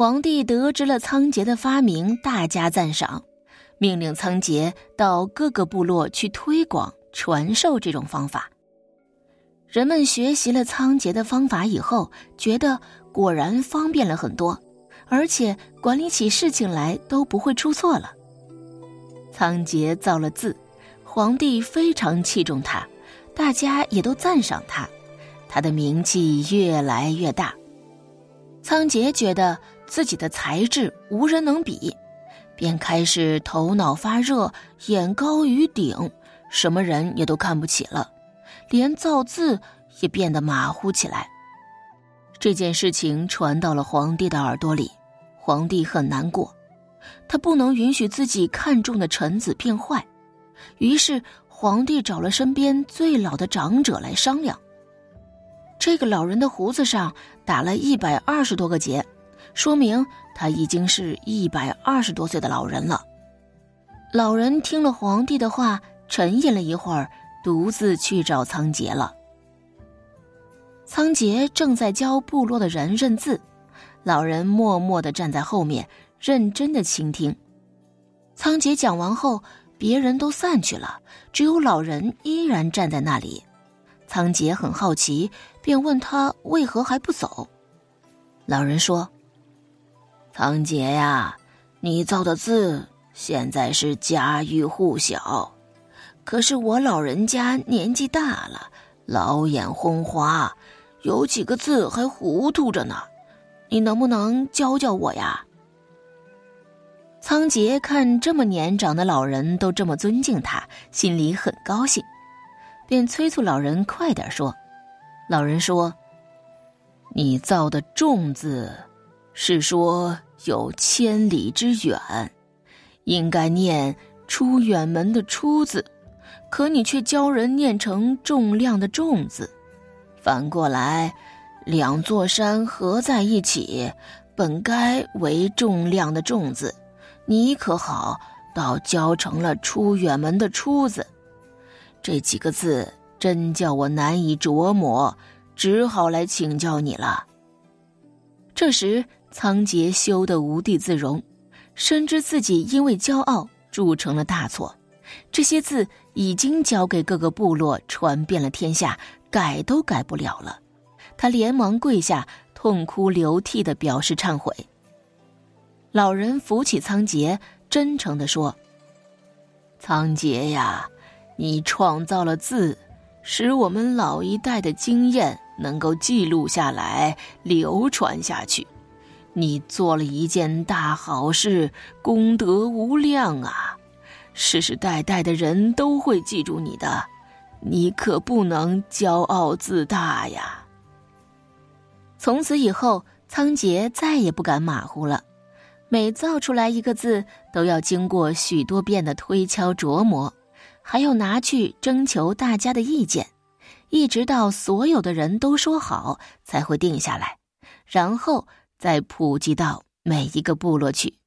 皇帝得知了仓颉的发明，大加赞赏，命令仓颉到各个部落去推广、传授这种方法。人们学习了仓颉的方法以后，觉得果然方便了很多，而且管理起事情来都不会出错了。仓颉造了字，皇帝非常器重他，大家也都赞赏他，他的名气越来越大。仓颉觉得自己的才智无人能比，便开始头脑发热，眼高于顶，什么人也都看不起了。连造字也变得马虎起来。这件事情传到了皇帝的耳朵里，皇帝很难过，他不能允许自己看中的臣子变坏，于是皇帝找了身边最老的长者来商量。这个老人的胡子上打了一百二十多个结，说明他已经是一百二十多岁的老人了。老人听了皇帝的话，沉吟了一会儿。独自去找仓颉了。仓颉正在教部落的人认字，老人默默的站在后面，认真的倾听。仓颉讲完后，别人都散去了，只有老人依然站在那里。仓颉很好奇，便问他为何还不走。老人说：“仓颉呀，你造的字现在是家喻户晓。”可是我老人家年纪大了，老眼昏花，有几个字还糊涂着呢。你能不能教教我呀？仓颉看这么年长的老人都这么尊敬他，心里很高兴，便催促老人快点说。老人说：“你造的重字，是说有千里之远，应该念出远门的出字。”可你却教人念成重量的重字，反过来，两座山合在一起，本该为重量的重字，你可好，倒教成了出远门的出字，这几个字真叫我难以琢磨，只好来请教你了。这时，仓颉羞得无地自容，深知自己因为骄傲铸成了大错。这些字已经交给各个部落传遍了天下，改都改不了了。他连忙跪下，痛哭流涕的表示忏悔。老人扶起仓颉，真诚的说：“仓颉呀，你创造了字，使我们老一代的经验能够记录下来，流传下去。你做了一件大好事，功德无量啊！”世世代代的人都会记住你的，你可不能骄傲自大呀。从此以后，仓颉再也不敢马虎了，每造出来一个字，都要经过许多遍的推敲琢磨，还要拿去征求大家的意见，一直到所有的人都说好，才会定下来，然后再普及到每一个部落去。